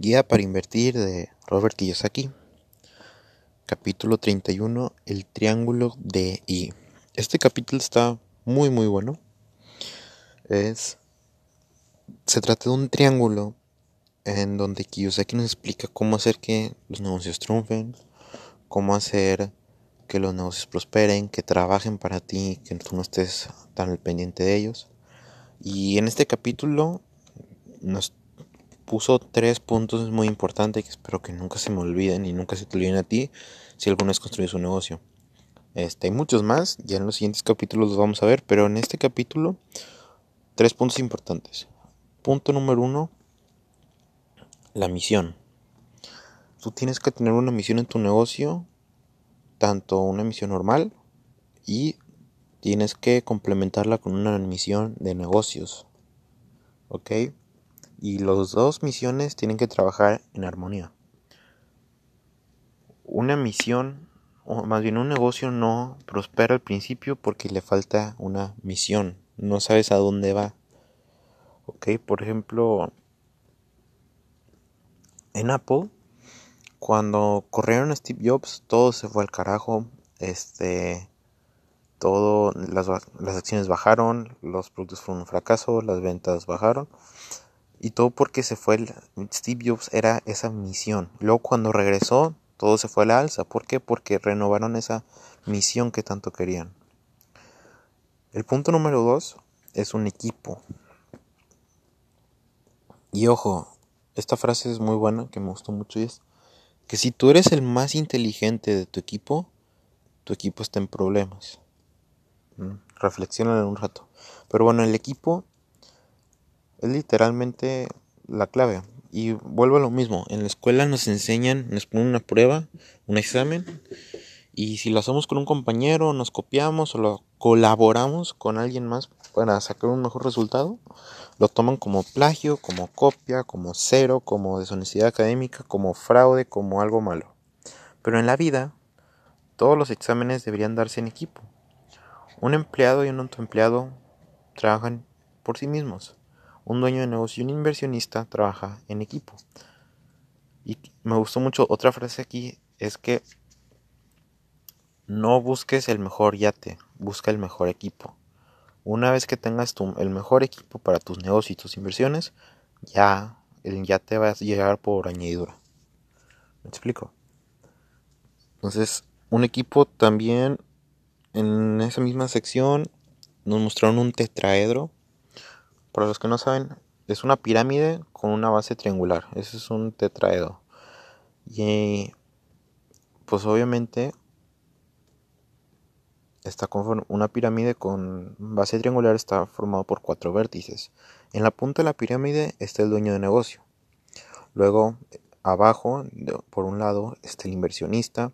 Guía para invertir de Robert Kiyosaki. Capítulo 31. El triángulo de I. Este capítulo está muy muy bueno. Es se trata de un triángulo en donde Kiyosaki nos explica cómo hacer que los negocios triunfen, cómo hacer que los negocios prosperen, que trabajen para ti, que tú no estés tan al pendiente de ellos. Y en este capítulo nos puso tres puntos muy importantes que espero que nunca se me olviden y nunca se te olviden a ti si alguna vez construyes un negocio. Este, hay muchos más, ya en los siguientes capítulos los vamos a ver, pero en este capítulo, tres puntos importantes. Punto número uno, la misión. Tú tienes que tener una misión en tu negocio, tanto una misión normal y tienes que complementarla con una misión de negocios. ¿Ok? Y las dos misiones tienen que trabajar en armonía. Una misión, o más bien un negocio no prospera al principio porque le falta una misión, no sabes a dónde va. Ok, por ejemplo, en Apple, cuando corrieron a Steve Jobs, todo se fue al carajo. Este, todo, las, las acciones bajaron, los productos fueron un fracaso, las ventas bajaron. Y todo porque se fue Steve Jobs era esa misión. Luego cuando regresó, todo se fue a la alza. ¿Por qué? Porque renovaron esa misión que tanto querían. El punto número dos es un equipo. Y ojo, esta frase es muy buena, que me gustó mucho y es que si tú eres el más inteligente de tu equipo, tu equipo está en problemas. Mm, reflexiona en un rato. Pero bueno, el equipo es literalmente la clave. Y vuelvo a lo mismo, en la escuela nos enseñan, nos ponen una prueba, un examen, y si lo hacemos con un compañero, nos copiamos o lo colaboramos con alguien más para sacar un mejor resultado, lo toman como plagio, como copia, como cero, como deshonestidad académica, como fraude, como algo malo. Pero en la vida, todos los exámenes deberían darse en equipo. Un empleado y un autoempleado trabajan por sí mismos un dueño de negocio y un inversionista trabaja en equipo. Y me gustó mucho otra frase aquí, es que no busques el mejor yate, busca el mejor equipo. Una vez que tengas tu, el mejor equipo para tus negocios y tus inversiones, ya el yate va a llegar por añadidura. ¿Me explico? Entonces, un equipo también en esa misma sección nos mostraron un tetraedro para los que no saben, es una pirámide con una base triangular. Ese es un tetraedo. Y pues obviamente está una pirámide con base triangular está formado por cuatro vértices. En la punta de la pirámide está el dueño de negocio. Luego abajo, por un lado, está el inversionista,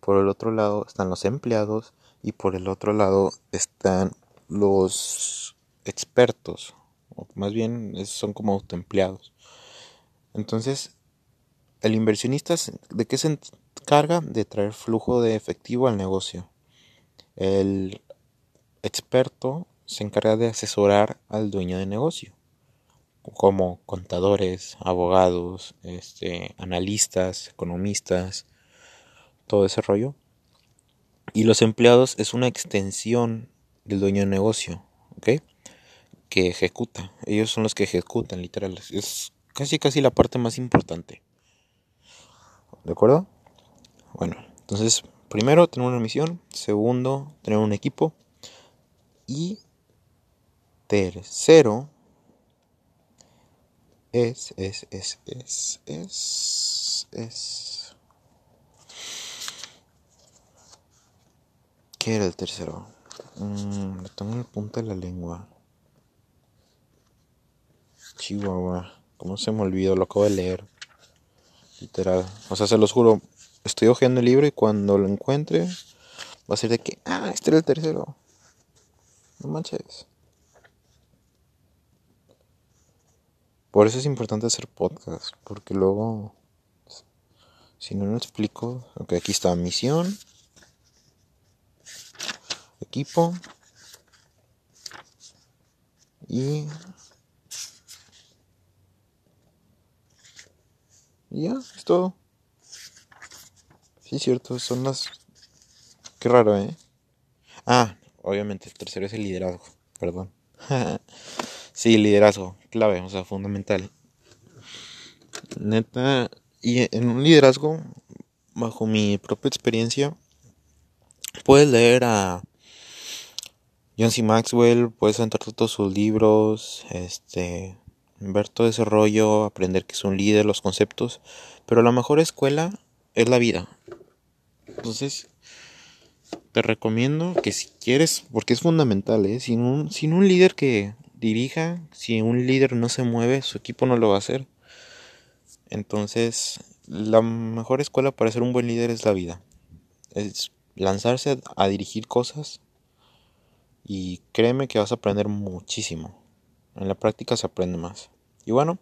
por el otro lado están los empleados y por el otro lado están los expertos más bien son como autoempleados. Entonces, el inversionista, ¿de qué se encarga? De traer flujo de efectivo al negocio. El experto se encarga de asesorar al dueño de negocio, como contadores, abogados, este, analistas, economistas, todo ese rollo. Y los empleados es una extensión del dueño de negocio, ¿ok? Que ejecuta. Ellos son los que ejecutan, literal. Es casi casi la parte más importante. ¿De acuerdo? Bueno, entonces, primero, tener una misión. Segundo, tener un equipo. Y tercero, es, es, es, es, es, es. ¿Qué era el tercero? Mm, tengo en el punto de la lengua. Chihuahua. ¿Cómo se me olvidó? Lo acabo de leer. Literal. O sea, se los juro. Estoy hojeando el libro y cuando lo encuentre va a ser de que, ah, este era el tercero. No manches. Por eso es importante hacer podcast. Porque luego, si no lo explico, ok, aquí está misión, equipo y Y ya, es todo. Sí, cierto, son las... Qué raro, ¿eh? Ah, obviamente, el tercero es el liderazgo, perdón. sí, liderazgo, clave, o sea, fundamental. Neta, y en un liderazgo, bajo mi propia experiencia, puedes leer a John C. Maxwell, puedes entrar todos sus libros, este, ver todo ese rollo, aprender que es un líder, los conceptos, pero la mejor escuela es la vida. Entonces, te recomiendo que si quieres, porque es fundamental, ¿eh? sin, un, sin un líder que dirija, si un líder no se mueve, su equipo no lo va a hacer. Entonces, la mejor escuela para ser un buen líder es la vida. Es lanzarse a, dirigir cosas y créeme que vas a aprender muchísimo. En la práctica se aprende más. Y bueno,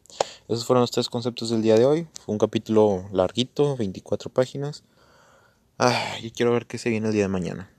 esos fueron los tres conceptos del día de hoy. Fue un capítulo larguito, 24 páginas. y quiero ver qué se viene el día de mañana.